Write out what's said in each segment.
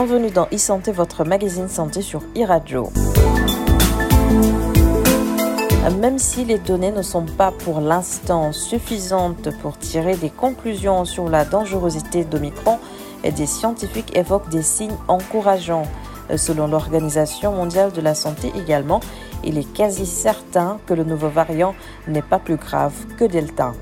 Bienvenue dans e-santé, votre magazine santé sur e-radio. Même si les données ne sont pas pour l'instant suffisantes pour tirer des conclusions sur la dangerosité d'Omicron, des scientifiques évoquent des signes encourageants. Selon l'Organisation mondiale de la santé également, il est quasi certain que le nouveau variant n'est pas plus grave que Delta.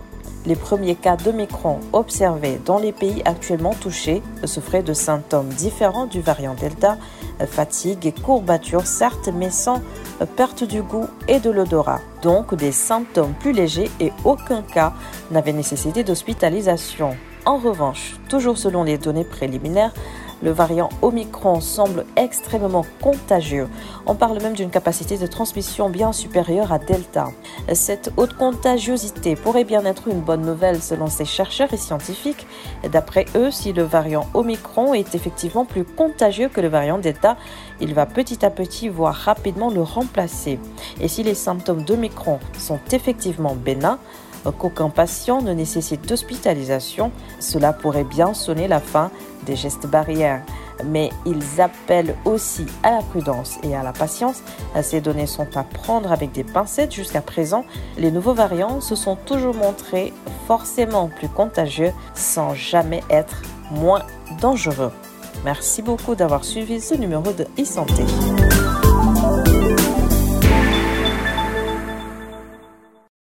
Les premiers cas d'Omicron observés dans les pays actuellement touchés souffraient de symptômes différents du variant Delta, fatigue et courbature certes, mais sans perte du goût et de l'odorat. Donc des symptômes plus légers et aucun cas n'avait nécessité d'hospitalisation. En revanche, toujours selon les données préliminaires, le variant Omicron semble extrêmement contagieux. On parle même d'une capacité de transmission bien supérieure à Delta. Cette haute contagiosité pourrait bien être une bonne nouvelle selon ces chercheurs et scientifiques. D'après eux, si le variant Omicron est effectivement plus contagieux que le variant Delta, il va petit à petit, voire rapidement le remplacer. Et si les symptômes d'Omicron sont effectivement bénins, qu'aucun patient ne nécessite d'hospitalisation, cela pourrait bien sonner la fin des gestes barrières. Mais ils appellent aussi à la prudence et à la patience. Ces données sont à prendre avec des pincettes. Jusqu'à présent, les nouveaux variants se sont toujours montrés forcément plus contagieux sans jamais être moins dangereux. Merci beaucoup d'avoir suivi ce numéro de e-santé.